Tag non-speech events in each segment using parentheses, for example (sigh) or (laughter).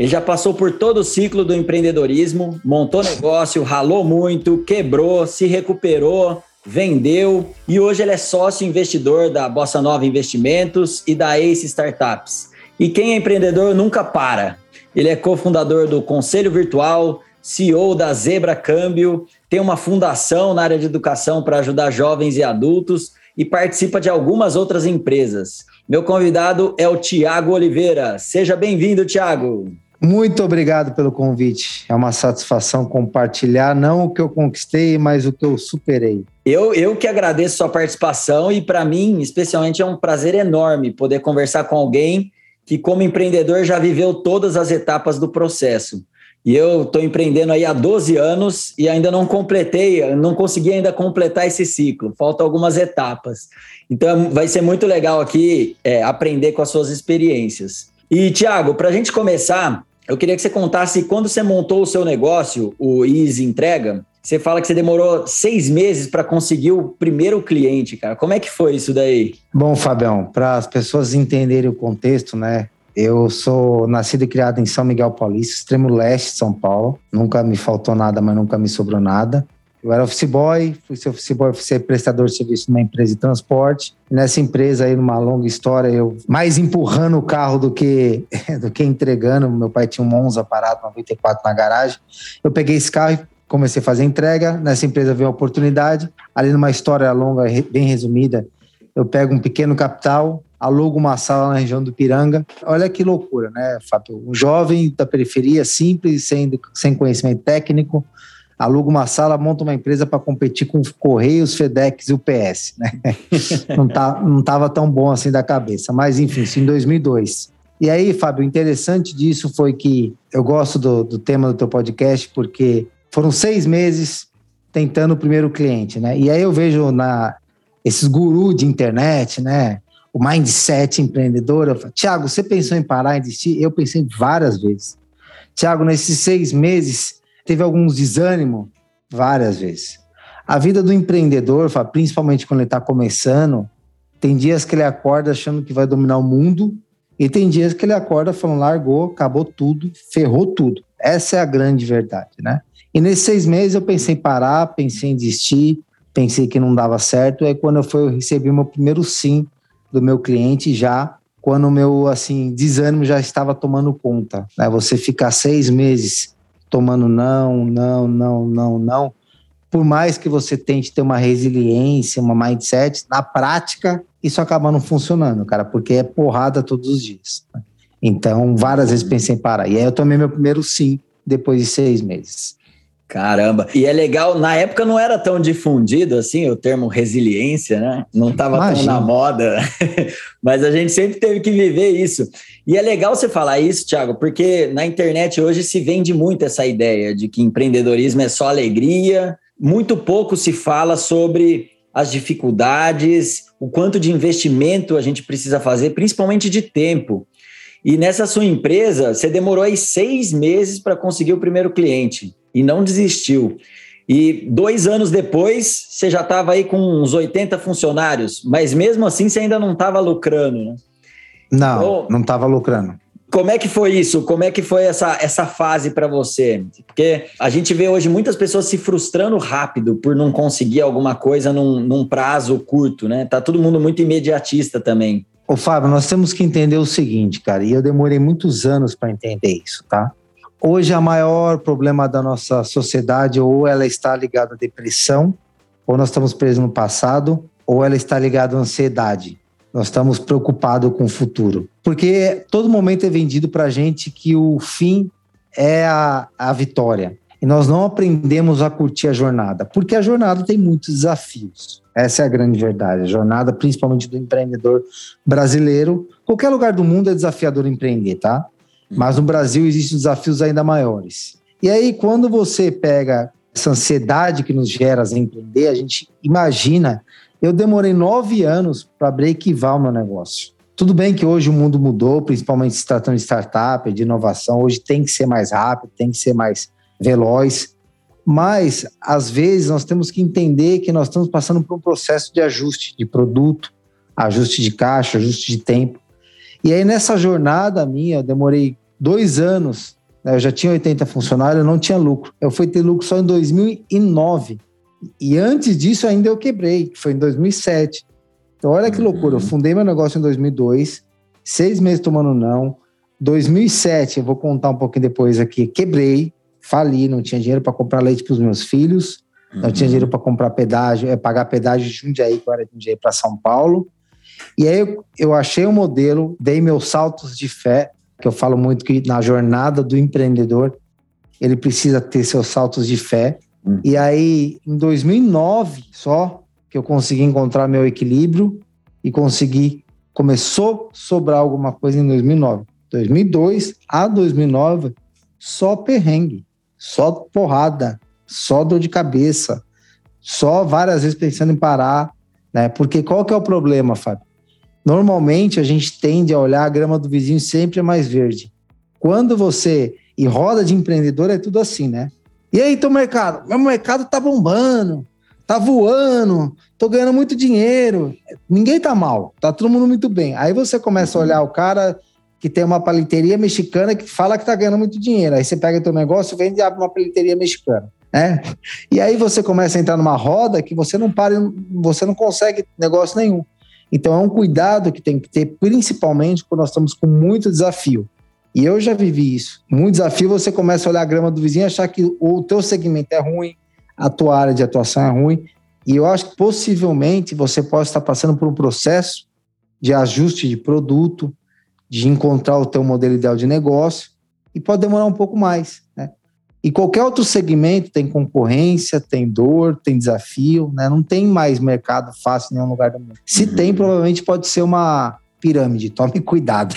Ele já passou por todo o ciclo do empreendedorismo, montou negócio, ralou muito, quebrou, se recuperou, vendeu e hoje ele é sócio investidor da Bossa Nova Investimentos e da Ace Startups. E quem é empreendedor nunca para. Ele é cofundador do Conselho Virtual, CEO da Zebra Câmbio, tem uma fundação na área de educação para ajudar jovens e adultos e participa de algumas outras empresas. Meu convidado é o Tiago Oliveira. Seja bem-vindo, Tiago. Muito obrigado pelo convite. É uma satisfação compartilhar não o que eu conquistei, mas o que eu superei. Eu, eu que agradeço sua participação e para mim, especialmente, é um prazer enorme poder conversar com alguém que, como empreendedor, já viveu todas as etapas do processo. E eu estou empreendendo aí há 12 anos e ainda não completei, não consegui ainda completar esse ciclo. Faltam algumas etapas. Então vai ser muito legal aqui é, aprender com as suas experiências. E, Tiago, para a gente começar, eu queria que você contasse quando você montou o seu negócio, o Easy Entrega. Você fala que você demorou seis meses para conseguir o primeiro cliente, cara. Como é que foi isso daí? Bom, Fabião, para as pessoas entenderem o contexto, né? Eu sou nascido e criado em São Miguel Paulista, extremo leste de São Paulo. Nunca me faltou nada, mas nunca me sobrou nada. Eu era office boy, fui ser office boy, fui ser prestador de serviço numa empresa de transporte. nessa empresa aí, numa longa história, eu mais empurrando o carro do que, (laughs) do que entregando. Meu pai tinha um Monza parado, 94 na garagem. Eu peguei esse carro e comecei a fazer entrega. Nessa empresa veio a oportunidade. Ali numa história longa, bem resumida, eu pego um pequeno capital, alugo uma sala na região do Piranga. Olha que loucura, né, Fábio? Um jovem da periferia, simples, sem, sem conhecimento técnico, aluga uma sala, monta uma empresa para competir com Correios, FedEx e UPS, né? (laughs) não, tá, não tava tão bom assim da cabeça, mas enfim, isso em 2002. E aí, Fábio, o interessante disso foi que eu gosto do, do tema do teu podcast porque foram seis meses tentando o primeiro cliente, né? E aí eu vejo na esses gurus de internet, né? O mindset empreendedor. Eu falo, Tiago, você pensou em parar e desistir? Eu pensei várias vezes. Tiago, nesses seis meses, teve alguns desânimo várias vezes. A vida do empreendedor, principalmente quando ele está começando, tem dias que ele acorda achando que vai dominar o mundo e tem dias que ele acorda falando largou, acabou tudo, ferrou tudo. Essa é a grande verdade, né? E nesses seis meses eu pensei em parar, pensei em desistir, pensei que não dava certo. Aí quando eu fui, eu recebi meu primeiro sim do meu cliente já quando o meu assim desânimo já estava tomando conta. Né? Você ficar seis meses tomando não, não, não, não, não. Por mais que você tente ter uma resiliência, uma mindset, na prática isso acaba não funcionando, cara, porque é porrada todos os dias. Então, várias vezes pensei em parar. E aí eu tomei meu primeiro sim depois de seis meses. Caramba. E é legal, na época não era tão difundido assim o termo resiliência, né? Não estava tão na moda, (laughs) mas a gente sempre teve que viver isso. E é legal você falar isso, Thiago, porque na internet hoje se vende muito essa ideia de que empreendedorismo é só alegria, muito pouco se fala sobre as dificuldades, o quanto de investimento a gente precisa fazer, principalmente de tempo. E nessa sua empresa, você demorou aí seis meses para conseguir o primeiro cliente e não desistiu. E dois anos depois, você já estava aí com uns 80 funcionários, mas mesmo assim você ainda não estava lucrando, né? Não, então, não estava lucrando. Como é que foi isso? Como é que foi essa, essa fase para você? Porque a gente vê hoje muitas pessoas se frustrando rápido por não conseguir alguma coisa num, num prazo curto, né? Tá todo mundo muito imediatista também. Ô, Fábio, nós temos que entender o seguinte, cara, e eu demorei muitos anos para entender isso, tá? Hoje, o maior problema da nossa sociedade, ou ela está ligada à depressão, ou nós estamos presos no passado, ou ela está ligada à ansiedade. Nós estamos preocupados com o futuro. Porque todo momento é vendido para a gente que o fim é a, a vitória. E nós não aprendemos a curtir a jornada, porque a jornada tem muitos desafios. Essa é a grande verdade. A jornada, principalmente do empreendedor brasileiro, qualquer lugar do mundo é desafiador empreender, tá? Mas no Brasil existem desafios ainda maiores. E aí, quando você pega essa ansiedade que nos gera as empreender, a gente imagina. Eu demorei nove anos para breakivar o meu negócio. Tudo bem que hoje o mundo mudou, principalmente se tratando de startup, de inovação. Hoje tem que ser mais rápido, tem que ser mais veloz. Mas, às vezes, nós temos que entender que nós estamos passando por um processo de ajuste de produto, ajuste de caixa, ajuste de tempo. E aí, nessa jornada minha, eu demorei dois anos, né, eu já tinha 80 funcionários, eu não tinha lucro. Eu fui ter lucro só em 2009. E antes disso, ainda eu quebrei, que foi em 2007. Então, olha que loucura. Eu uhum. fundei meu negócio em 2002, seis meses tomando não. 2007, eu vou contar um pouquinho depois aqui, quebrei, fali, não tinha dinheiro para comprar leite para os meus filhos, não tinha uhum. dinheiro para comprar pedágio, é, pagar pedágio de Jundiaí, que eu era de Jundiaí para São Paulo. E aí eu, eu achei um modelo, dei meus saltos de fé, que eu falo muito que na jornada do empreendedor, ele precisa ter seus saltos de fé. Uhum. E aí, em 2009 só, que eu consegui encontrar meu equilíbrio e consegui, começou a sobrar alguma coisa em 2009. 2002 a 2009, só perrengue, só porrada, só dor de cabeça, só várias vezes pensando em parar, né? Porque qual que é o problema, Fábio? Normalmente a gente tende a olhar a grama do vizinho sempre é mais verde. Quando você e roda de empreendedor é tudo assim, né? E aí, teu mercado? Meu mercado tá bombando, tá voando, tô ganhando muito dinheiro. Ninguém tá mal, tá todo mundo muito bem. Aí você começa a olhar o cara que tem uma paliteria mexicana que fala que tá ganhando muito dinheiro. Aí você pega teu negócio, vende e abre uma paliteria mexicana. Né? E aí você começa a entrar numa roda que você não para, você não consegue negócio nenhum. Então é um cuidado que tem que ter, principalmente quando nós estamos com muito desafio. E eu já vivi isso. Muito desafio, você começa a olhar a grama do vizinho e achar que o teu segmento é ruim, a tua área de atuação é ruim. E eu acho que possivelmente você pode estar passando por um processo de ajuste de produto, de encontrar o teu modelo ideal de negócio, e pode demorar um pouco mais. E qualquer outro segmento tem concorrência, tem dor, tem desafio, né? Não tem mais mercado fácil em nenhum lugar do mundo. Se uhum. tem, provavelmente pode ser uma pirâmide. Tome (laughs) cuidado.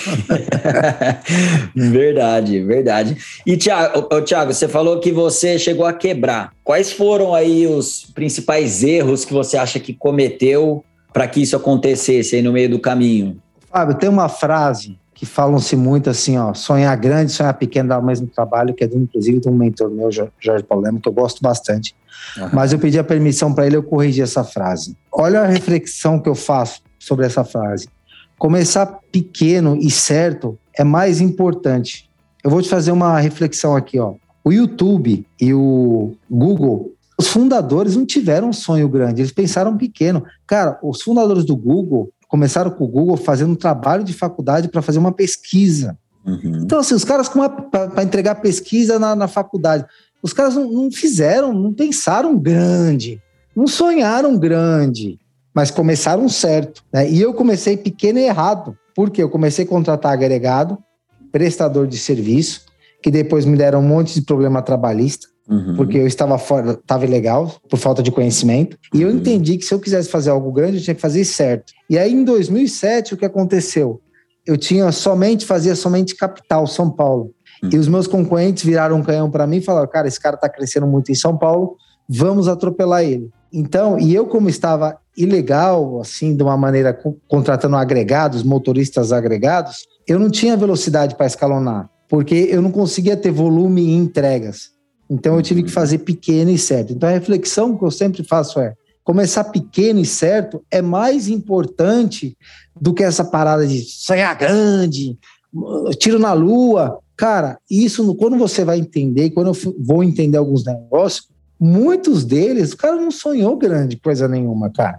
verdade, verdade. E Tiago, Thiago, você falou que você chegou a quebrar. Quais foram aí os principais erros que você acha que cometeu para que isso acontecesse aí no meio do caminho? Fábio, tem uma frase que falam-se muito assim, ó, sonhar grande, sonhar pequeno dá o mesmo trabalho, que é do, inclusive de um mentor meu, Jorge Paulemo, que eu gosto bastante. Uhum. Mas eu pedi a permissão para ele, eu corrigi essa frase. Olha a reflexão que eu faço sobre essa frase. Começar pequeno e certo é mais importante. Eu vou te fazer uma reflexão aqui, ó. O YouTube e o Google, os fundadores não tiveram um sonho grande, eles pensaram pequeno. Cara, os fundadores do Google, começaram com o Google fazendo um trabalho de faculdade para fazer uma pesquisa. Uhum. Então, assim, os caras para entregar pesquisa na, na, faculdade, os caras não, não, fizeram, não pensaram grande, não sonharam grande, mas começaram certo. Né? E eu comecei pequeno e errado, porque eu comecei a contratar agregado, prestador de serviço, que depois me deram um monte de problema trabalhista. Uhum. Porque eu estava fora, estava ilegal por falta de conhecimento. E eu uhum. entendi que se eu quisesse fazer algo grande, eu tinha que fazer certo. E aí, em 2007, o que aconteceu? Eu tinha somente, fazia somente capital, São Paulo. Uhum. E os meus concorrentes viraram um canhão para mim e falaram: cara, esse cara está crescendo muito em São Paulo, vamos atropelar ele. Então, e eu, como estava ilegal, assim, de uma maneira contratando agregados, motoristas agregados, eu não tinha velocidade para escalonar, porque eu não conseguia ter volume e entregas. Então eu tive que fazer pequeno e certo. Então a reflexão que eu sempre faço é: começar pequeno e certo é mais importante do que essa parada de sonhar grande, tiro na lua. Cara, isso quando você vai entender, quando eu vou entender alguns negócios, muitos deles, o cara não sonhou grande coisa nenhuma, cara.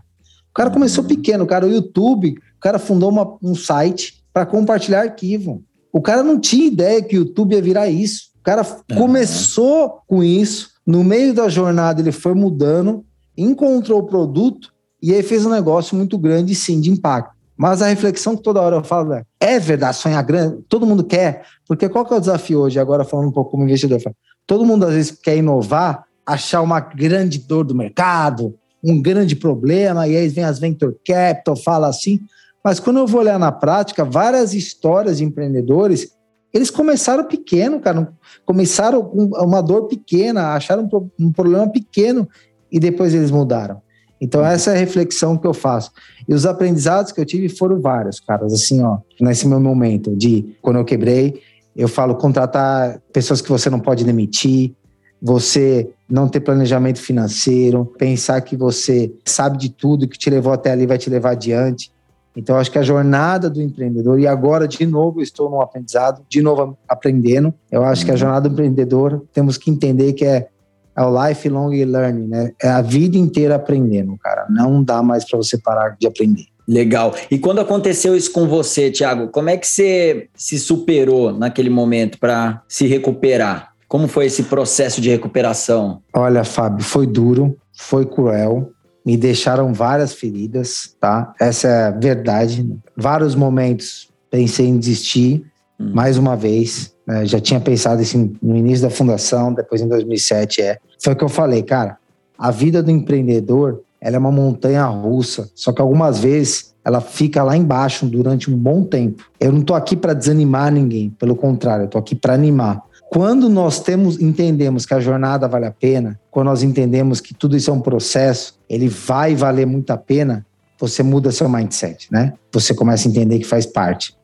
O cara começou uhum. pequeno, cara, o YouTube, o cara fundou uma, um site para compartilhar arquivo. O cara não tinha ideia que o YouTube ia virar isso cara uhum. começou com isso, no meio da jornada ele foi mudando, encontrou o produto e aí fez um negócio muito grande, sim, de impacto. Mas a reflexão que toda hora eu falo é, é verdade, sonhar grande, todo mundo quer, porque qual que é o desafio hoje, agora falando um pouco como investidor, todo mundo às vezes quer inovar, achar uma grande dor do mercado, um grande problema, e aí vem as venture capital, fala assim, mas quando eu vou olhar na prática, várias histórias de empreendedores Eles começaram pequeno, cara. Começaram com uma dor pequena, acharam um problema pequeno e depois eles mudaram. Então, uhum. essa é a reflexão que eu faço. E os aprendizados que eu tive foram vários, caras. Assim, ó, nesse meu momento de quando eu quebrei, eu falo contratar pessoas que você não pode demitir, você não ter planejamento financeiro, pensar que você sabe de tudo, que te levou até ali vai te levar adiante. Então, acho que a jornada do empreendedor, e agora, de novo, estou no aprendizado, de novo aprendendo. Eu acho que a uhum. jornada do empreendedor, temos que entender que é, é o lifelong learning, né? É a vida inteira aprendendo, cara. Não dá mais para você parar de aprender. Legal. E quando aconteceu isso com você, Thiago, como é que você se superou naquele momento para se recuperar? Como foi esse processo de recuperação? Olha, Fábio, foi duro, foi cruel, me deixaram várias feridas, tá? Essa é a verdade. Vários momentos pensei em desistir, hum. mais uma vez. Né? Já tinha pensado assim no início da fundação, depois em 2007, é. Foi o que eu falei, cara. A vida do empreendedor, ela é uma montanha russa, só que algumas vezes ela fica lá embaixo durante um bom tempo. Eu não tô aqui para desanimar ninguém, pelo contrário, eu tô aqui para animar. Quando nós temos, entendemos que a jornada vale a pena, quando nós entendemos que tudo isso é um processo, ele vai valer muito a pena, você muda seu mindset, né? Você começa a entender que faz parte.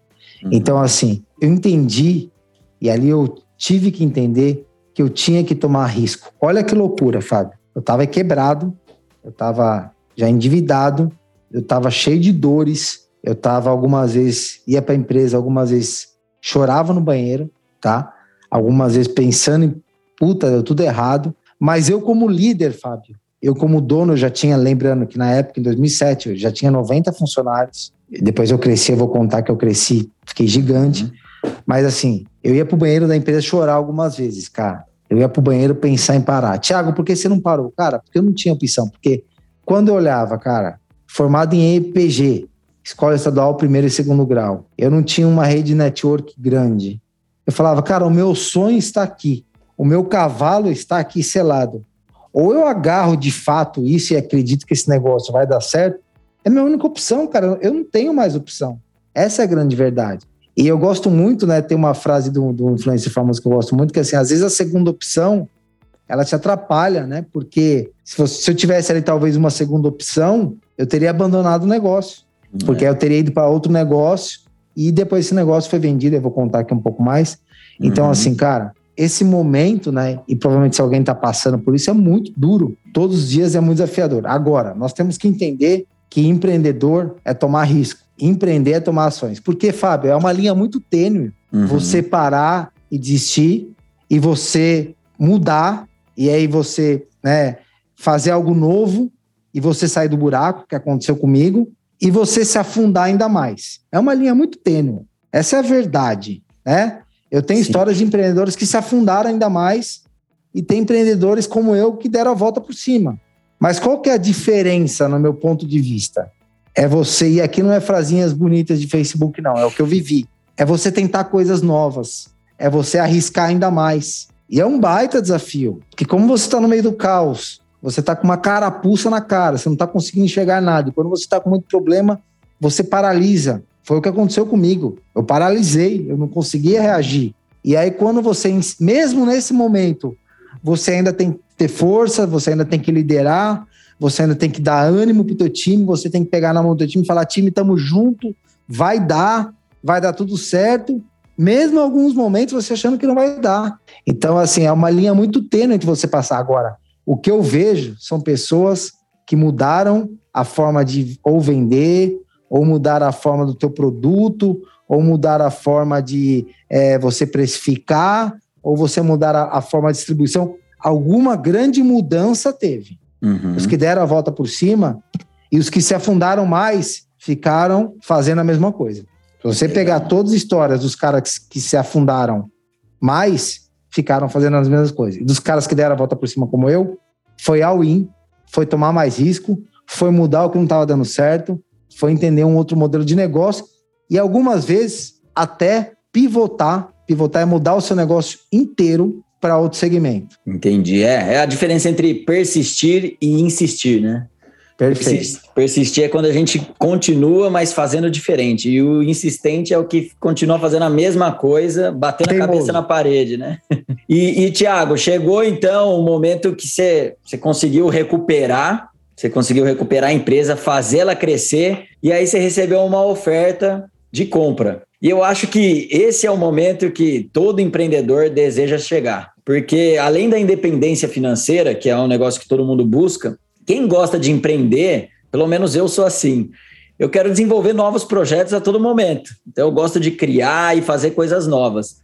Uhum. Então, assim, eu entendi, e ali eu tive que entender que eu tinha que tomar risco. Olha que loucura, Fábio. Eu estava quebrado, eu estava já endividado, eu estava cheio de dores, eu estava algumas vezes, ia para a empresa, algumas vezes chorava no banheiro, tá? Algumas vezes pensando em puta, deu tudo errado. Mas eu, como líder, Fábio, eu, como dono, já tinha, lembrando que na época, em 2007, eu já tinha 90 funcionários. Depois eu cresci, eu vou contar que eu cresci, fiquei gigante. Uhum. Mas assim, eu ia pro banheiro da empresa chorar algumas vezes, cara. Eu ia pro banheiro pensar em parar. Tiago, por que você não parou? Cara, porque eu não tinha opção. Porque quando eu olhava, cara, formado em EPG, escola estadual primeiro e segundo grau, eu não tinha uma rede network grande. Eu falava, cara, o meu sonho está aqui, o meu cavalo está aqui selado. Ou eu agarro de fato isso e acredito que esse negócio vai dar certo, é a minha única opção, cara. Eu não tenho mais opção. Essa é a grande verdade. E eu gosto muito, né? Tem uma frase do, do influencer famoso que eu gosto muito, que é assim, às vezes a segunda opção ela te atrapalha, né? Porque se, fosse, se eu tivesse ali talvez uma segunda opção, eu teria abandonado o negócio. Porque é. eu teria ido para outro negócio e depois esse negócio foi vendido, eu vou contar aqui um pouco mais. Então, uhum. assim, cara, esse momento, né? E provavelmente se alguém está passando por isso, é muito duro. Todos os dias é muito desafiador. Agora, nós temos que entender que empreendedor é tomar risco. Empreender é tomar ações. Porque, Fábio, é uma linha muito tênue. Uhum. Você parar e desistir e você mudar e aí você né, fazer algo novo e você sair do buraco que aconteceu comigo e você se afundar ainda mais. É uma linha muito tênue. Essa é a verdade, né? Eu tenho Sim. histórias de empreendedores que se afundaram ainda mais e tem empreendedores como eu que deram a volta por cima. Mas qual que é a diferença, no meu ponto de vista? É você, e aqui não é frasinhas bonitas de Facebook, não, é o que eu vivi. É você tentar coisas novas, é você arriscar ainda mais. E é um baita desafio, porque como você está no meio do caos, você está com uma carapuça na cara, você não está conseguindo enxergar nada. E quando você está com muito problema, você paralisa. Foi o que aconteceu comigo. Eu paralisei, eu não conseguia reagir. E aí, quando você, mesmo nesse momento, você ainda tem que ter força, você ainda tem que liderar, você ainda tem que dar ânimo pro teu time, você tem que pegar na mão do teu time e falar: time, tamo junto, vai dar, vai dar tudo certo. Mesmo em alguns momentos você achando que não vai dar. Então, assim, é uma linha muito tênue entre você passar agora. O que eu vejo são pessoas que mudaram a forma de ou vender, ou mudar a forma do teu produto, ou mudar a forma de é, você precificar, ou você mudar a, a, forma de distribuição. Alguma grande mudança teve. Uhum. Os que deram a volta por cima e os que se afundaram mais ficaram fazendo a mesma coisa. Se você pegar todas as histórias dos caras que se afundaram mais, ficaram fazendo as mesmas coisas. E dos caras que deram a volta por cima, como eu, foi all-in, foi tomar mais risco, foi mudar o que não estava dando certo, foi entender um outro modelo de negócio e algumas vezes até pivotar. Pivotar é mudar o seu negócio inteiro para outro segmento. Entendi. É, é a diferença entre persistir e insistir, né? Perfeito. Persistir é quando a gente continua, mas fazendo diferente. E o insistente é o que continua fazendo a mesma coisa, batendo a cabeça na parede, né? (laughs) E, e Tiago, chegou então o momento que você, você conseguiu recuperar, você conseguiu recuperar a empresa, fazê-la crescer, e aí você recebeu uma oferta de compra. E eu acho que esse é o momento que todo empreendedor deseja chegar. Porque além da independência financeira, que é um negócio que todo mundo busca, quem gosta de empreender, pelo menos eu sou assim, eu quero desenvolver novos projetos a todo momento. Então, eu gosto de criar e fazer coisas novas.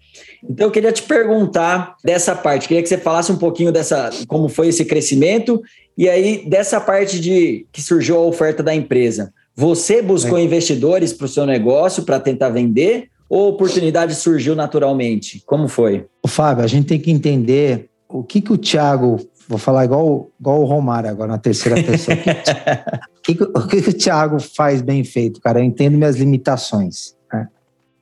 Então, eu queria te perguntar dessa parte, queria que você falasse um pouquinho dessa, como foi esse crescimento, e aí dessa parte de que surgiu a oferta da empresa. Você buscou é. investidores para o seu negócio para tentar vender, ou a oportunidade surgiu naturalmente? Como foi? O Fábio, a gente tem que entender o que, que o Thiago Vou falar igual, igual o Romário agora, na terceira pessoa. (laughs) (laughs) o, que, o que, o Thiago faz bem feito, cara? Eu entendo minhas limitações. Né?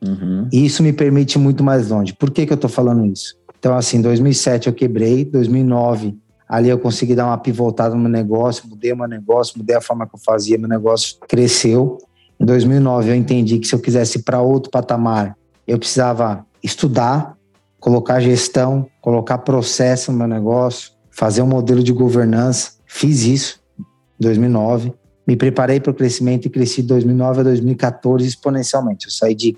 Uhum. E isso me permite muito mais longe. Por que, que eu tô falando isso? Então, assim, 2007 eu quebrei, 2009 ali eu consegui dar uma pivotada no meu negócio, mudei o meu negócio, mudei a forma que eu fazia, meu negócio cresceu. Em 2009 eu entendi que se eu quisesse ir para outro patamar, eu precisava estudar, colocar gestão, colocar processo no meu negócio, fazer um modelo de governança. Fiz isso em 2009. Me preparei para o crescimento e cresci de 2009 a 2014 exponencialmente. Eu saí de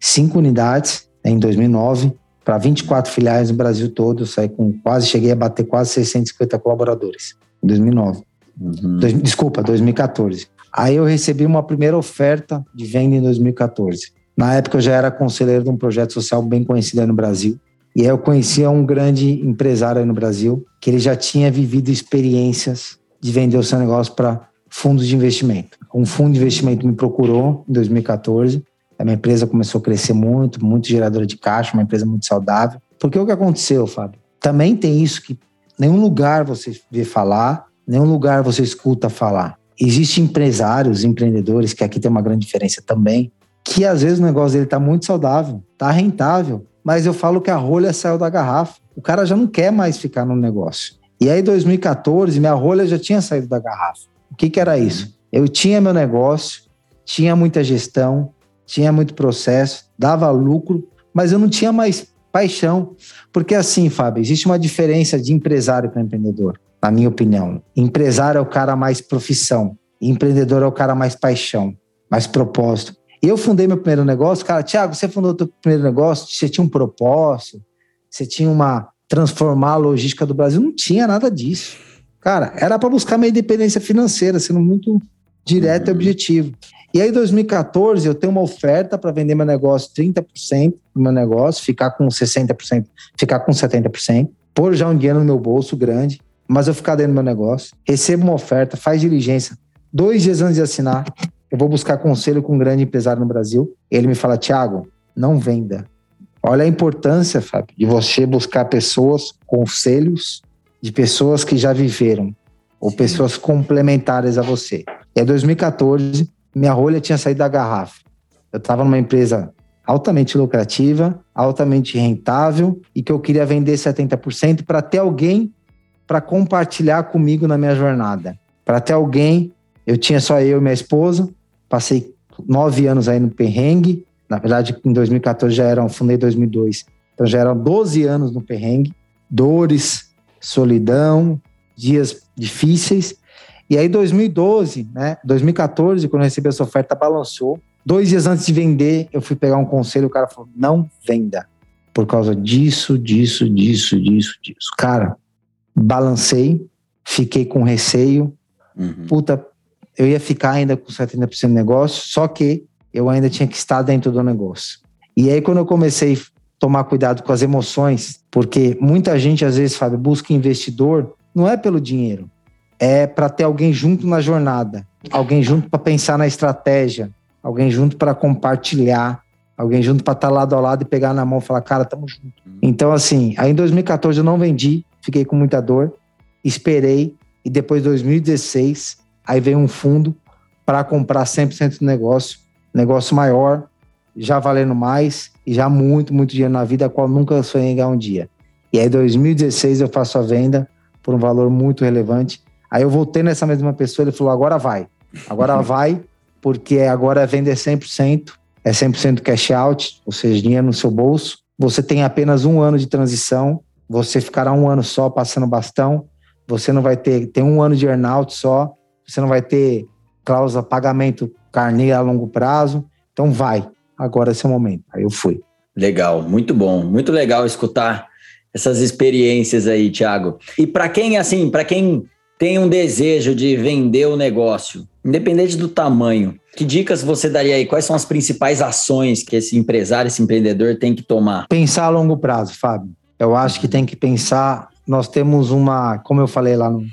cinco unidades né, em 2009 para 24 filiais no Brasil todo. Eu saí com quase, cheguei a bater quase 650 colaboradores em 2009. Uhum. Dois, desculpa, 2014. Aí eu recebi uma primeira oferta de venda em 2014. Na época eu já era conselheiro de um projeto social bem conhecido aí no Brasil, e aí eu conhecia um grande empresário aí no Brasil, que ele já tinha vivido experiências de vender o seu negócio para fundos de investimento. Um fundo de investimento me procurou em 2014. A minha empresa começou a crescer muito, muito geradora de caixa, uma empresa muito saudável. Porque o que aconteceu, Fábio? Também tem isso que nenhum lugar você vê falar, nenhum lugar você escuta falar. Existem empresários, empreendedores, que aqui tem uma grande diferença também, que às vezes o negócio dele está muito saudável, está rentável, mas eu falo que a rolha saiu da garrafa. O cara já não quer mais ficar no negócio. E aí, 2014, minha rolha já tinha saído da garrafa. O que, que era isso? Eu tinha meu negócio, tinha muita gestão, tinha muito processo, dava lucro, mas eu não tinha mais paixão. Porque assim, Fábio, existe uma diferença de empresário para empreendedor, na minha opinião. Empresário é o cara mais profissão, empreendedor é o cara mais paixão, mais propósito. Eu fundei meu primeiro negócio, cara, Tiago, você fundou seu primeiro negócio, você tinha um propósito, você tinha uma transformar a logística do Brasil, não tinha nada disso. Cara, era para buscar minha independência financeira, sendo muito direto e objetivo. E aí, em 2014, eu tenho uma oferta para vender meu negócio 30% do meu negócio, ficar com 60%, ficar com 70%, pôr já um dinheiro no meu bolso grande, mas eu ficar dentro do meu negócio. Recebo uma oferta, faz diligência. Dois dias antes de assinar, eu vou buscar conselho com um grande empresário no Brasil. Ele me fala, Tiago, não venda. Olha a importância, Fábio, de você buscar pessoas, conselhos de pessoas que já viveram ou Sim. pessoas complementares a você. E em 2014, minha rolha tinha saído da garrafa. Eu estava numa empresa altamente lucrativa, altamente rentável e que eu queria vender 70% para ter alguém para compartilhar comigo na minha jornada. Para ter alguém, eu tinha só eu e minha esposa, Passei nove anos aí no perrengue. Na verdade, em 2014 já eram, fundei em 2002. Então já eram 12 anos no perrengue. Dores, solidão, dias difíceis. E aí, 2012, né? 2014, quando eu recebi essa oferta, balançou. Dois dias antes de vender, eu fui pegar um conselho. O cara falou: não venda. Por causa disso, disso, disso, disso, disso. Cara, balancei, fiquei com receio. Uhum. Puta, eu ia ficar ainda com 70% do negócio, só que eu ainda tinha que estar dentro do negócio. E aí, quando eu comecei a tomar cuidado com as emoções, porque muita gente, às vezes, Fábio, busca investidor, não é pelo dinheiro, é para ter alguém junto na jornada, alguém junto para pensar na estratégia, alguém junto para compartilhar, alguém junto para estar tá lado a lado e pegar na mão e falar, cara, tamo junto. Então, assim, aí em 2014 eu não vendi, fiquei com muita dor, esperei, e depois, 2016, Aí vem um fundo para comprar 100% do negócio, negócio maior, já valendo mais e já muito, muito dinheiro na vida, a qual nunca sonhei ganhar um dia. E aí, em 2016, eu faço a venda por um valor muito relevante. Aí eu voltei nessa mesma pessoa, ele falou: agora vai. Agora (laughs) vai, porque agora é vender 100%, é 100% cash out, ou seja, dinheiro no seu bolso. Você tem apenas um ano de transição, você ficará um ano só passando bastão, você não vai ter, tem um ano de earnout só, você não vai ter cláusula pagamento carnê a longo prazo. Então vai, agora é seu momento. Aí eu fui. Legal, muito bom, muito legal escutar essas experiências aí, Thiago. E para quem assim, para quem tem um desejo de vender o negócio, independente do tamanho, que dicas você daria aí? Quais são as principais ações que esse empresário, esse empreendedor tem que tomar? Pensar a longo prazo, Fábio. Eu acho que tem que pensar. Nós temos uma, como eu falei lá no,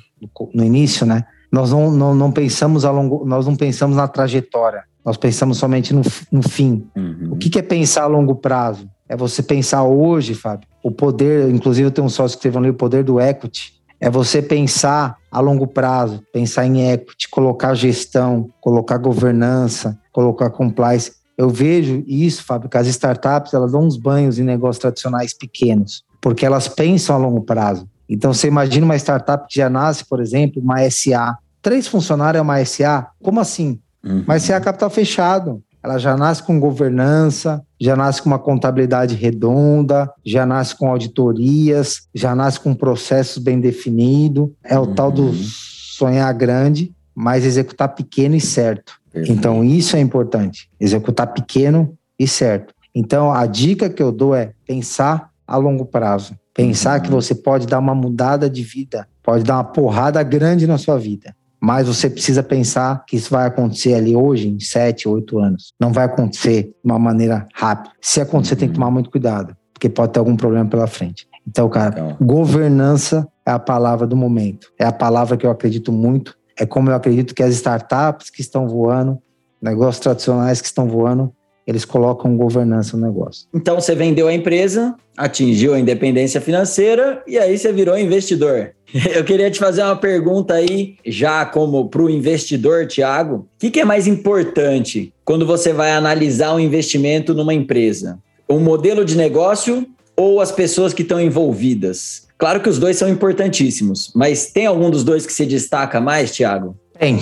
no início, né? Nós não, não, não, pensamos a longo, nós não pensamos na trajetória. Nós pensamos somente no, no fim. Uhum. O que, que é pensar a longo prazo? É você pensar hoje, Fábio, o poder, inclusive eu tenho um sócio que escreveu ali, o poder do equity, é você pensar a longo prazo, pensar em equity, colocar gestão, colocar governança, colocar compliance. Eu vejo isso, Fábio, que as startups elas dão uns banhos em negócios tradicionais pequenos, porque elas pensam a longo prazo. Então, você imagina uma startup que já nasce, por exemplo, uma SA. Três funcionários é uma SA? Como assim? Uhum. Uma SA é capital fechado. Ela já nasce com governança, já nasce com uma contabilidade redonda, já nasce com auditorias, já nasce com processos bem definidos. É o uhum. tal do sonhar grande, mas executar pequeno e certo. Perfeito. Então, isso é importante. Executar pequeno e certo. Então, a dica que eu dou é pensar a longo prazo. Pensar que você pode dar uma mudada de vida, pode dar uma porrada grande na sua vida mas você precisa pensar que isso vai acontecer ali hoje, em sete, oito anos. Não vai acontecer de uma maneira rápida. Se acontecer, tem que tomar muito cuidado, porque pode ter algum problema pela frente. Então, cara, então. governança é a palavra do momento. É a palavra que eu acredito muito. É como eu acredito que as startups que estão voando, negócios tradicionais que estão voando, eles colocam governança no negócio. Então você vendeu a empresa, atingiu a independência financeira e aí você virou investidor. (laughs) Eu queria te fazer uma pergunta aí, já como para o investidor, Tiago. O que, que é mais importante quando você vai analisar um investimento numa empresa? O modelo de negócio ou as pessoas que estão envolvidas? Claro que os dois são importantíssimos, mas tem algum dos dois que se destaca mais, Tiago? Tem,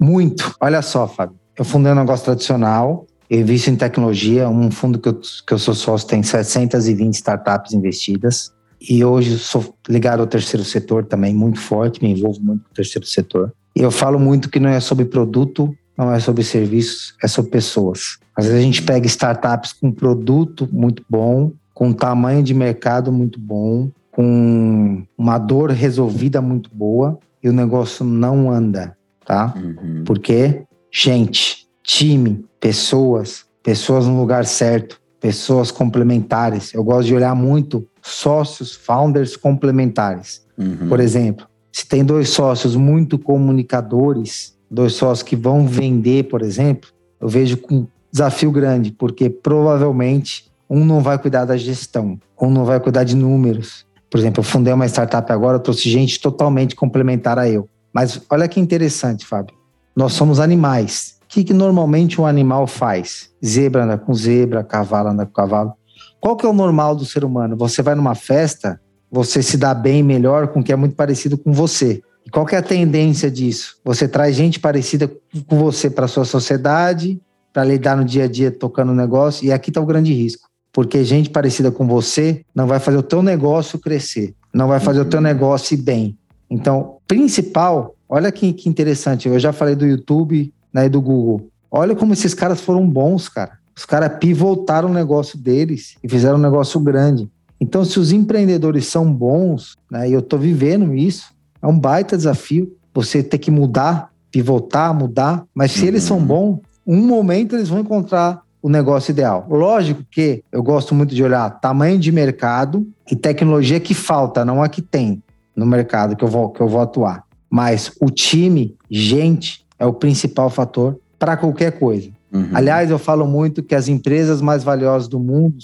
muito. Olha só, Fábio. Eu fundei um negócio tradicional, eu invisto em tecnologia, um fundo que eu, que eu sou sócio tem 720 startups investidas. E hoje sou ligado ao terceiro setor também, muito forte, me envolvo muito com o terceiro setor. E eu falo muito que não é sobre produto, não é sobre serviços, é sobre pessoas. Às vezes a gente pega startups com produto muito bom, com tamanho de mercado muito bom, com uma dor resolvida muito boa e o negócio não anda, tá? Uhum. Porque gente, time, pessoas, pessoas no lugar certo, pessoas complementares. Eu gosto de olhar muito sócios, founders complementares. Uhum. Por exemplo, se tem dois sócios muito comunicadores, dois sócios que vão vender, por exemplo, eu vejo com desafio grande, porque provavelmente um não vai cuidar da gestão, um não vai cuidar de números. Por exemplo, eu fundei uma startup agora, trouxe gente totalmente complementar a eu. Mas olha que interessante, Fábio. Nós somos animais que, que normalmente um animal faz? Zebra anda com zebra, cavalo anda com cavalo. Qual que é o normal do ser humano? Você vai numa festa, você se dá bem melhor com que é muito parecido com você. E qual que é a tendência disso? Você traz gente parecida com você para sua sociedade, para lidar no dia a dia tocando o negócio, e aqui está o grande risco. Porque gente parecida com você não vai fazer o teu negócio crescer, não vai fazer o teu negócio ir bem. Então, principal, olha que, que interessante, eu já falei do YouTube, né, do Google. Olha como esses caras foram bons, cara. Os caras pivotaram o negócio deles e fizeram um negócio grande. Então, se os empreendedores são bons, né, e eu estou vivendo isso, é um baita desafio você ter que mudar, pivotar, mudar. Mas se uhum. eles são uhum. bons, um momento eles vão encontrar o negócio ideal. Lógico que eu gosto muito de olhar tamanho de mercado e tecnologia que falta, não a que tem no mercado que eu vou, que eu vou atuar. Mas o time, gente, é o principal fator para qualquer coisa. Uhum. Aliás, eu falo muito que as empresas mais valiosas do mundo,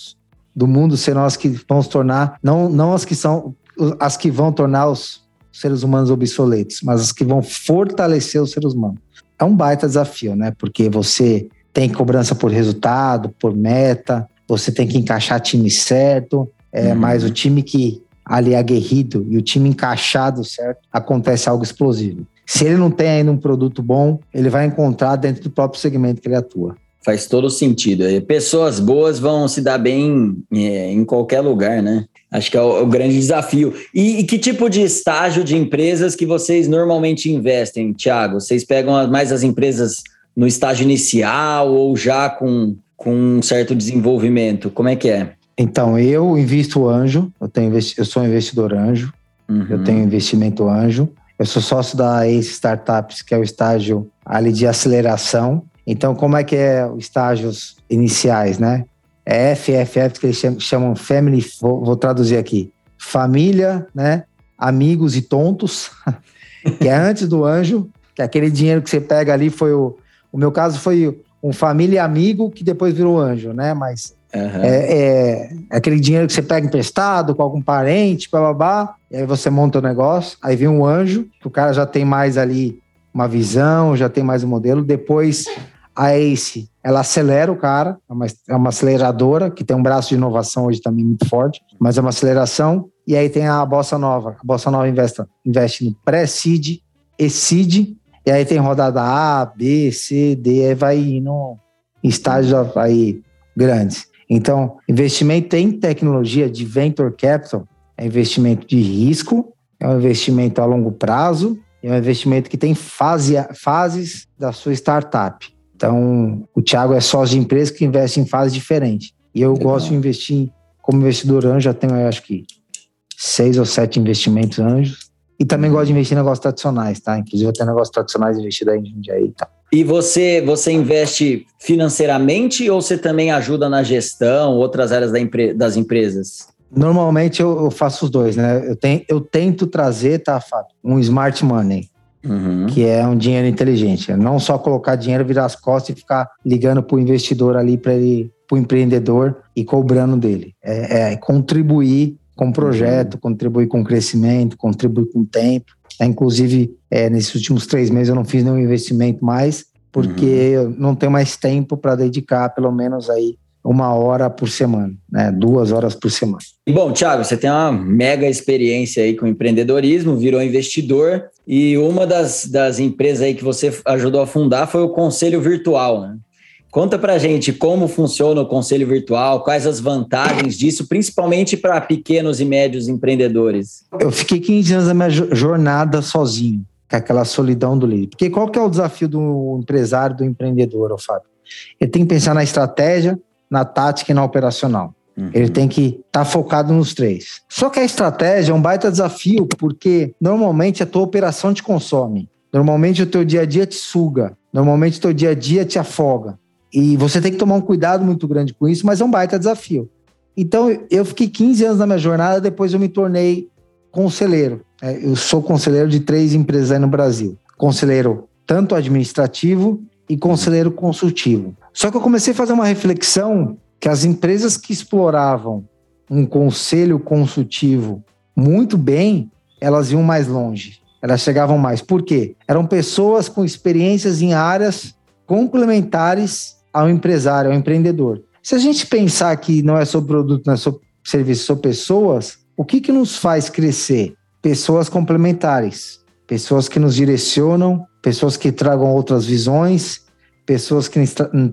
do mundo serão as que vão se tornar, não, não as que são as que vão tornar os seres humanos obsoletos, mas as que vão fortalecer os seres humanos. É um baita desafio, né? Porque você tem cobrança por resultado, por meta, você tem que encaixar time certo, é, uhum. mas o time que ali aguerrido e o time encaixado certo, acontece algo explosivo. Se ele não tem ainda um produto bom, ele vai encontrar dentro do próprio segmento que ele atua. Faz todo sentido. Pessoas boas vão se dar bem é, em qualquer lugar, né? Acho que é o, o grande desafio. E, e, que tipo de estágio de empresas que vocês normalmente investem, Thiago? Vocês pegam mais as empresas no estágio inicial ou já com, com um certo desenvolvimento? Como é que é? Então, eu invisto anjo, eu, tenho, eu sou investidor anjo, uhum. eu tenho investimento anjo. Eu sou sócio da Ace Startups, que é o estágio ali de aceleração. Então, como é que é os estágios iniciais, né? É FFF, que eles chamam Family, vou, vou traduzir aqui, família, né? Amigos e tontos, (laughs) que é antes do anjo, que é aquele dinheiro que você pega ali foi o... O meu caso foi um família e amigo que depois virou anjo, né? Mas Uhum. É, é, aquele dinheiro que você pega emprestado com algum parente, babá, e aí você monta o negócio, aí vem um anjo, que o cara já tem mais ali uma visão, já tem mais um modelo. Depois a Ace, ela acelera o cara, é uma, é uma aceleradora, que tem um braço de inovação hoje também muito forte, mas é uma aceleração. E aí tem a Bossa Nova. A Bossa Nova investe, investe no pré-seed e seed, e aí tem rodada A, B, C, D, aí vai indo em estágios aí grandes. Então, investimento em tecnologia de venture capital é investimento de risco, é um investimento a longo prazo, é um investimento que tem fase, fases da sua startup. Então, o Thiago é sócio de empresa que investe em fases diferentes. E eu Legal. gosto de investir como investidor anjo, já tenho, acho que, seis ou sete investimentos anjos. E também gosto de investir em negócios tradicionais, tá? Inclusive, eu tenho negócios tradicionais investido aí em Jundiaí e tal. E você, você investe financeiramente ou você também ajuda na gestão, outras áreas da empre das empresas? Normalmente eu, eu, faço os dois, né? Eu, tenho, eu tento trazer, tá, Fábio, um smart money, uhum. que é um dinheiro inteligente. Não só colocar dinheiro, virar as costas e ficar ligando para o investidor ali, para ele, para o empreendedor e cobrando dele. É, é contribuir com o projeto, uhum. contribuir com o crescimento, contribuir com o tempo. É, inclusive, é, nesses últimos três meses eu não fiz nenhum investimento mais, porque uhum. eu não tenho mais tempo para dedicar, pelo menos aí, uma hora por semana, né? duas horas por semana. E bom, Thiago, você tem uma mega experiência aí com empreendedorismo, virou investidor e uma das, das empresas aí que você ajudou a fundar foi o Conselho Virtual, né? Conta pra gente como funciona o conselho virtual, quais as vantagens disso, principalmente para pequenos e médios empreendedores. Eu fiquei 15 anos da minha jornada sozinho, com aquela solidão do líder. Porque qual que é o desafio do empresário, do empreendedor, Fábio? Ele tem que pensar na estratégia, na tática e na operacional. Uhum. Ele tem que estar tá focado nos três. Só que a estratégia é um baita desafio, porque normalmente a tua operação te consome. Normalmente o teu dia a dia te suga. Normalmente o teu dia a dia te afoga. E você tem que tomar um cuidado muito grande com isso, mas é um baita desafio. Então, eu fiquei 15 anos na minha jornada, depois eu me tornei conselheiro. É, eu sou conselheiro de três empresas aí no Brasil. Conselheiro tanto administrativo e conselheiro consultivo. Só que eu comecei a fazer uma reflexão que as empresas que exploravam um conselho consultivo muito bem, elas iam mais longe. Elas chegavam mais. Por quê? Eram pessoas com experiências em áreas complementares ao empresário, ao empreendedor. Se a gente pensar que não é sobre produto, não é sobre serviço, são pessoas, o que, que nos faz crescer? Pessoas complementares, pessoas que nos direcionam, pessoas que tragam outras visões, pessoas que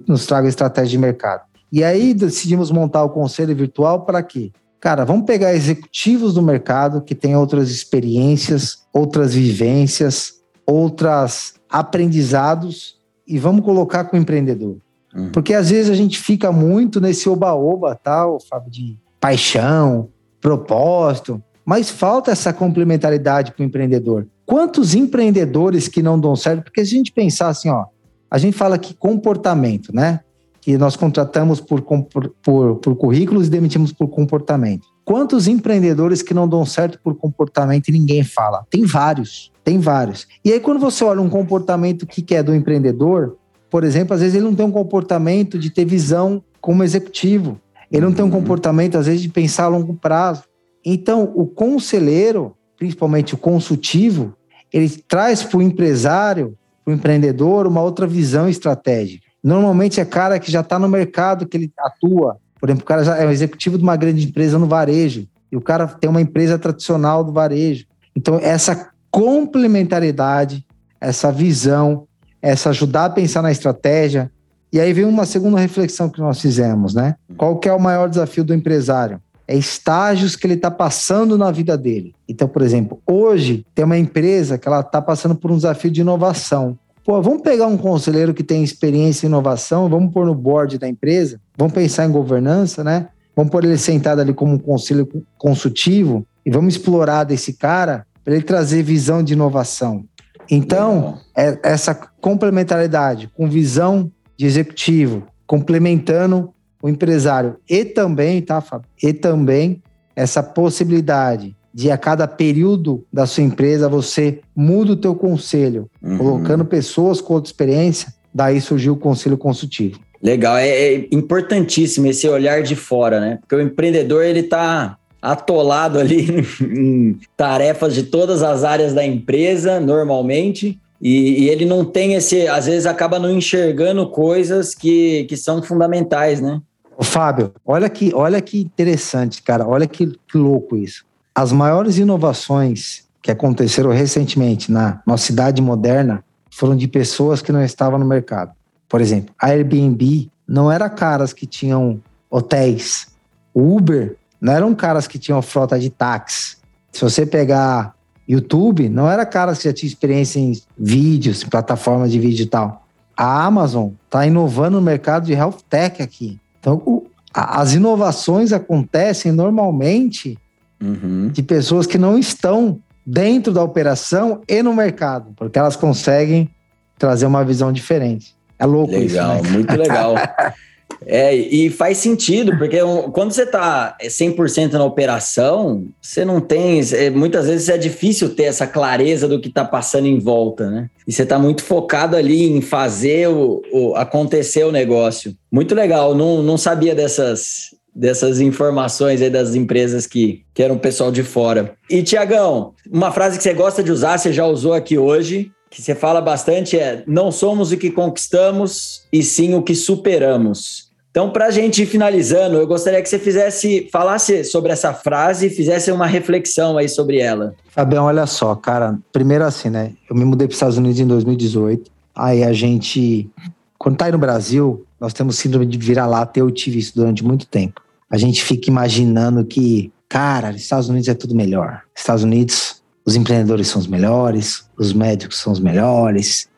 nos tragam estratégia de mercado. E aí decidimos montar o conselho virtual para quê? Cara, vamos pegar executivos do mercado que têm outras experiências, outras vivências, outras aprendizados e vamos colocar com o empreendedor. Uhum. Porque às vezes a gente fica muito nesse oba-oba, tal, Fábio, de paixão, propósito, mas falta essa complementaridade para o empreendedor. Quantos empreendedores que não dão certo? Porque se a gente pensar assim, ó, a gente fala que comportamento, né? Que nós contratamos por, por, por, currículos e demitimos por comportamento. Quantos empreendedores que não dão certo por comportamento e ninguém fala? Tem vários, tem vários. E aí, quando você olha um comportamento que é do empreendedor, por exemplo, às vezes ele não tem um comportamento de ter visão como executivo. Ele não tem um uhum. comportamento, às vezes, de pensar a longo prazo. Então, o conselheiro, principalmente o consultivo, ele traz para o empresário, para o empreendedor, uma outra visão estratégica. Normalmente é cara que já está no mercado que ele atua. Por exemplo, o cara já é um executivo de uma grande empresa no varejo. e o cara tem uma empresa tradicional do varejo. Então, essa complementaridade, essa visão, essa ajudar a pensar na estratégia. E aí vem uma segunda reflexão que nós fizemos, né? Qual que é o maior desafio do empresário? É estágios que ele está passando na vida dele. Então, por exemplo, hoje tem uma empresa que ela está passando por um desafio de inovação. Pô, vamos pegar um conselheiro que tem experiência em inovação, vamos pôr no board da empresa, vamos pensar em governança, né? Vamos pôr ele sentado ali como um conselho consultivo e vamos explorar desse cara para ele trazer visão de inovação. Então, é essa complementaridade com visão de executivo, complementando o empresário e também, tá, Fábio? E também essa possibilidade de a cada período da sua empresa você muda o teu conselho, uhum. colocando pessoas com outra experiência, daí surgiu o conselho consultivo. Legal, é, é, importantíssimo esse olhar de fora, né? Porque o empreendedor ele tá atolado ali (laughs) em tarefas de todas as áreas da empresa, normalmente, e, e, ele não tem esse, às vezes acaba não enxergando coisas que, que são fundamentais, né? Ô, Fábio, olha que, olha que interessante, cara, olha que, que louco isso. As maiores inovações que aconteceram recentemente na nossa cidade moderna foram de pessoas que não estavam no mercado. Por exemplo, a Airbnb não era caras que tinham hotéis. O Uber não eram caras que tinham frota de táxi. Se você pegar YouTube, não era caras que já tinham experiência em vídeos, em plataformas de vídeo e tal. A Amazon está inovando no mercado de health tech aqui. Então, o, a, as inovações acontecem normalmente uhum. de pessoas que não estão dentro da operação e no mercado, porque elas conseguem trazer uma visão diferente. É louco legal, isso, né? muito legal. (laughs) É, e faz sentido, porque quando você está 100% na operação, você não tem. É, muitas vezes é difícil ter essa clareza do que está passando em volta, né? E você está muito focado ali em fazer o, o, acontecer o negócio. Muito legal, não, não sabia dessas, dessas informações aí das empresas que, que eram pessoal de fora. E, Tiagão, uma frase que você gosta de usar, você já usou aqui hoje, que você fala bastante é: não somos o que conquistamos, e sim o que superamos. Então, para a gente ir finalizando, eu gostaria que você fizesse, falasse sobre essa frase e fizesse uma reflexão aí sobre ela. Fabião, olha só, cara. Primeiro assim, né? Eu me mudei para os Estados Unidos em 2018. Aí a gente, quando tá aí no Brasil, nós temos síndrome de vira-lata. Eu tive isso durante muito tempo. A gente fica imaginando que, cara, Estados Unidos é tudo melhor. Estados Unidos, os empreendedores são os melhores, os médicos são os melhores,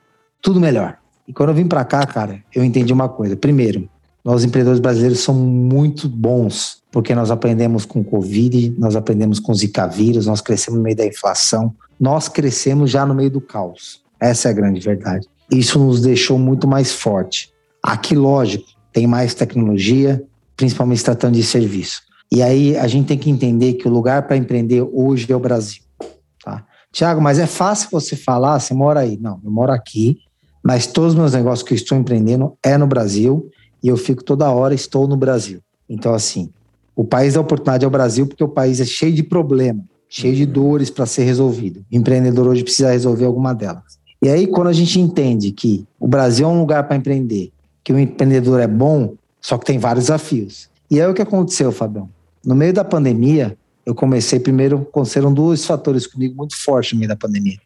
tudo melhor. E quando eu vim para cá, cara, eu entendi uma coisa. Primeiro, nós empreendedores brasileiros somos muito bons, porque nós aprendemos com o Covid, nós aprendemos com Zika vírus, nós crescemos no meio da inflação, nós crescemos já no meio do caos. Essa é a grande verdade. Isso nos deixou muito mais forte. Aqui, lógico, tem mais tecnologia, principalmente tratando de serviço. E aí a gente tem que entender que o lugar para empreender hoje é o Brasil. Tá? Tiago, mas é fácil você falar, você mora aí. Não, eu moro aqui, mas todos os meus negócios que eu estou empreendendo é no Brasil e eu fico toda hora, estou no Brasil. Então, assim, o país da oportunidade é o Brasil porque o país é cheio de problema, cheio de dores para ser resolvido. O empreendedor hoje precisa resolver alguma delas. E aí, quando a gente entende que o Brasil é um lugar para empreender, que o empreendedor é bom, só que tem vários desafios. E aí o que aconteceu, Fabião? No meio da pandemia, eu comecei primeiro, aconteceram dois fatores comigo muito fortes no meio da pandemia.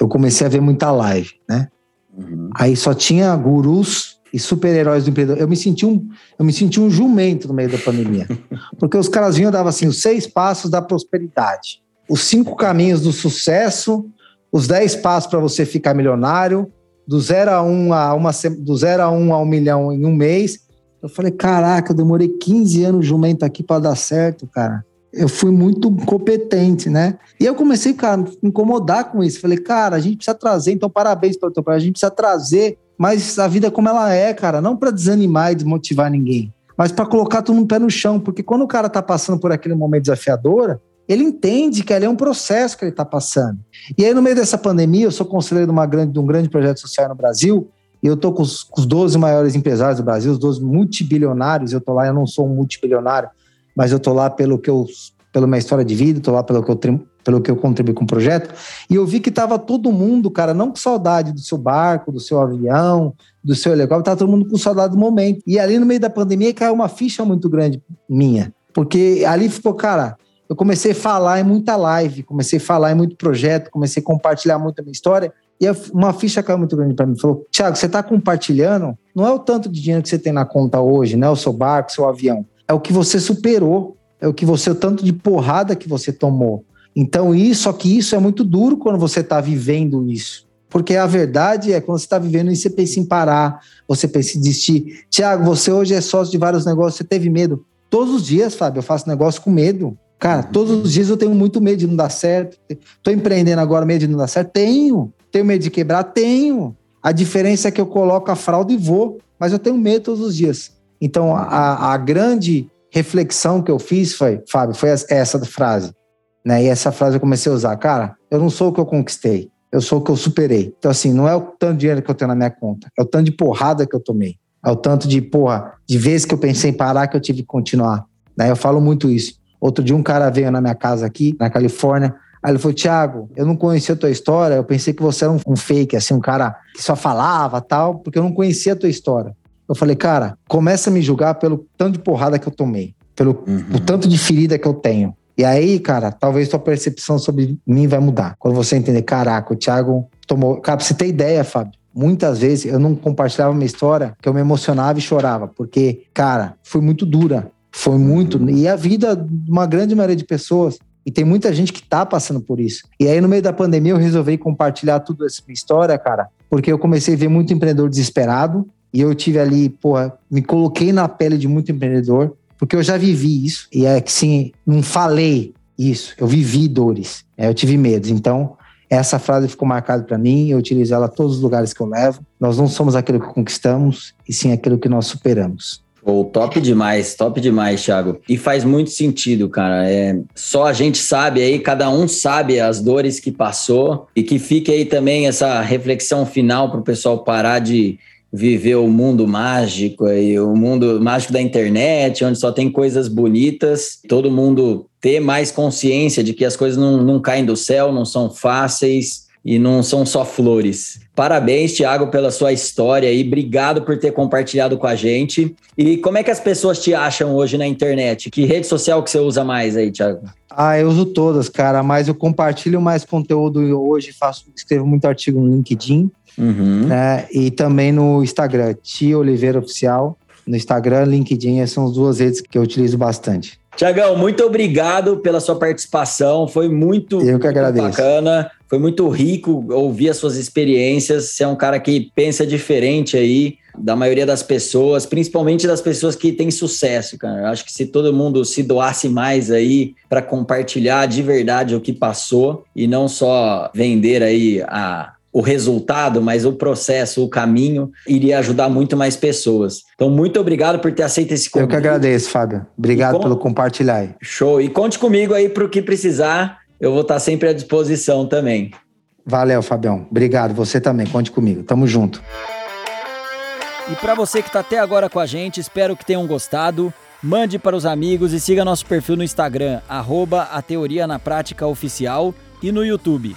Eu comecei a ver muita live, né? Uhum. Aí só tinha gurus e super-heróis do empreendedor. Eu me senti um, eu me senti um jumento no meio da pandemia. (laughs) Porque os caras vinham e davam assim, os seis passos da prosperidade, os cinco caminhos do sucesso, os dez passos para você ficar milionário, do zero a um a uma do zero a um a um milhão em um mês. Eu falei, caraca, eu demorei 15 anos jumento aqui para dar certo, cara. Eu fui muito competente, né? E eu comecei, cara, a me incomodar com isso. Falei, cara, a gente precisa trazer, então parabéns para o a gente precisa trazer mas a vida é como ela é, cara, não para desanimar e desmotivar ninguém, mas para colocar todo mundo pé no chão, porque quando o cara tá passando por aquele momento desafiador, ele entende que ali é um processo que ele está passando. E aí, no meio dessa pandemia, eu sou conselheiro de, uma grande, de um grande projeto social no Brasil, e eu estou com, com os, 12 maiores empresários do Brasil, os 12 multibilionários, eu estou lá, eu não sou um multibilionário, mas eu estou lá pelo que eu, pela minha história de vida, estou lá pelo que eu pelo que eu contribuí com o projeto, e eu vi que estava todo mundo, cara, não com saudade do seu barco, do seu avião, do seu helicóptero, estava todo mundo com saudade do momento. E ali no meio da pandemia caiu uma ficha muito grande minha, porque ali ficou, cara, eu comecei a falar em muita live, comecei a falar em muito projeto, comecei a compartilhar muito a minha história. E uma ficha caiu muito grande para mim. Falou, Thiago, você está compartilhando, não é o tanto de dinheiro que você tem na conta hoje, né? O seu barco, seu avião. É o que você superou, é o que você, o tanto de porrada que você tomou. Então, isso, só que isso é muito duro quando você está vivendo isso. Porque a verdade é quando você está vivendo isso, você pensa em parar, você pensa em desistir. Tiago, você hoje é sócio de vários negócios, você teve medo. Todos os dias, Fábio, eu faço negócio com medo. Cara, todos os dias eu tenho muito medo de não dar certo. Tô empreendendo agora, medo de não dar certo? Tenho. Tenho medo de quebrar? Tenho. A diferença é que eu coloco a fralda e vou, mas eu tenho medo todos os dias. Então, a, a grande reflexão que eu fiz foi, Fábio, foi essa frase. Né? E essa frase eu comecei a usar. Cara, eu não sou o que eu conquistei, eu sou o que eu superei. Então, assim, não é o tanto de dinheiro que eu tenho na minha conta, é o tanto de porrada que eu tomei. É o tanto de, porra, de vezes que eu pensei em parar que eu tive que continuar. Né? Eu falo muito isso. Outro dia um cara veio na minha casa aqui, na Califórnia, Aí ele falou, Thiago, eu não conhecia a tua história, eu pensei que você era um, um, fake, assim, um cara que só falava tal, porque eu não conhecia a tua história. Eu falei, cara, começa a me julgar pelo tanto de porrada que eu tomei, pelo uhum. o tanto de ferida que eu tenho. E aí, cara, talvez tua percepção sobre mim vai mudar. Quando você entender, caraca, o Thiago tomou. Cara, pra você ter ideia, Fábio, muitas vezes eu não compartilhava uma história que eu me emocionava e chorava, porque, cara, foi muito dura. Foi muito. E a vida de uma grande maioria de pessoas. E tem muita gente que tá passando por isso. E aí, no meio da pandemia, eu resolvi compartilhar tudo essa minha história, cara, porque eu comecei a ver muito empreendedor desesperado. E eu tive ali, porra, me coloquei na pele de muito empreendedor porque eu já vivi isso. E é que sim, não falei isso, eu vivi dores, é, eu tive medos. Então, essa frase ficou marcada para mim, eu utilizo ela todos os lugares que eu levo. Nós não somos aquilo que conquistamos, e sim aquilo que nós superamos. Oh, top demais, top demais, Thiago. E faz muito sentido, cara. É, só a gente sabe aí, cada um sabe as dores que passou e que fique aí também essa reflexão final para o pessoal parar de viver o mundo mágico e o mundo mágico da internet, onde só tem coisas bonitas, todo mundo ter mais consciência de que as coisas não, não caem do céu, não são fáceis e não são só flores. Parabéns, Thiago, pela sua história e obrigado por ter compartilhado com a gente. E como é que as pessoas te acham hoje na internet? Que rede social que você usa mais aí, Thiago? Ah, eu uso todas, cara, mas eu compartilho mais conteúdo hoje, faço, escrevo muito artigo no LinkedIn, Uhum. Né? E também no Instagram, Tia Oliveira Oficial. No Instagram, LinkedIn, essas são as duas redes que eu utilizo bastante. Tiagão, muito obrigado pela sua participação. Foi muito, agradeço. bacana. Foi muito rico ouvir as suas experiências. Você é um cara que pensa diferente aí da maioria das pessoas, principalmente das pessoas que têm sucesso, cara. Eu acho que se todo mundo se doasse mais aí para compartilhar de verdade o que passou e não só vender aí a o resultado, mas o processo, o caminho, iria ajudar muito mais pessoas. Então, muito obrigado por ter aceito esse convite. Eu que agradeço, Fábio. Obrigado pelo compartilhar. Show. E conte comigo aí para o que precisar. Eu vou estar sempre à disposição também. Valeu, Fabião. Obrigado. Você também. Conte comigo. Tamo junto. E para você que está até agora com a gente, espero que tenham gostado. Mande para os amigos e siga nosso perfil no Instagram, arroba a Teoria na Prática Oficial e no YouTube.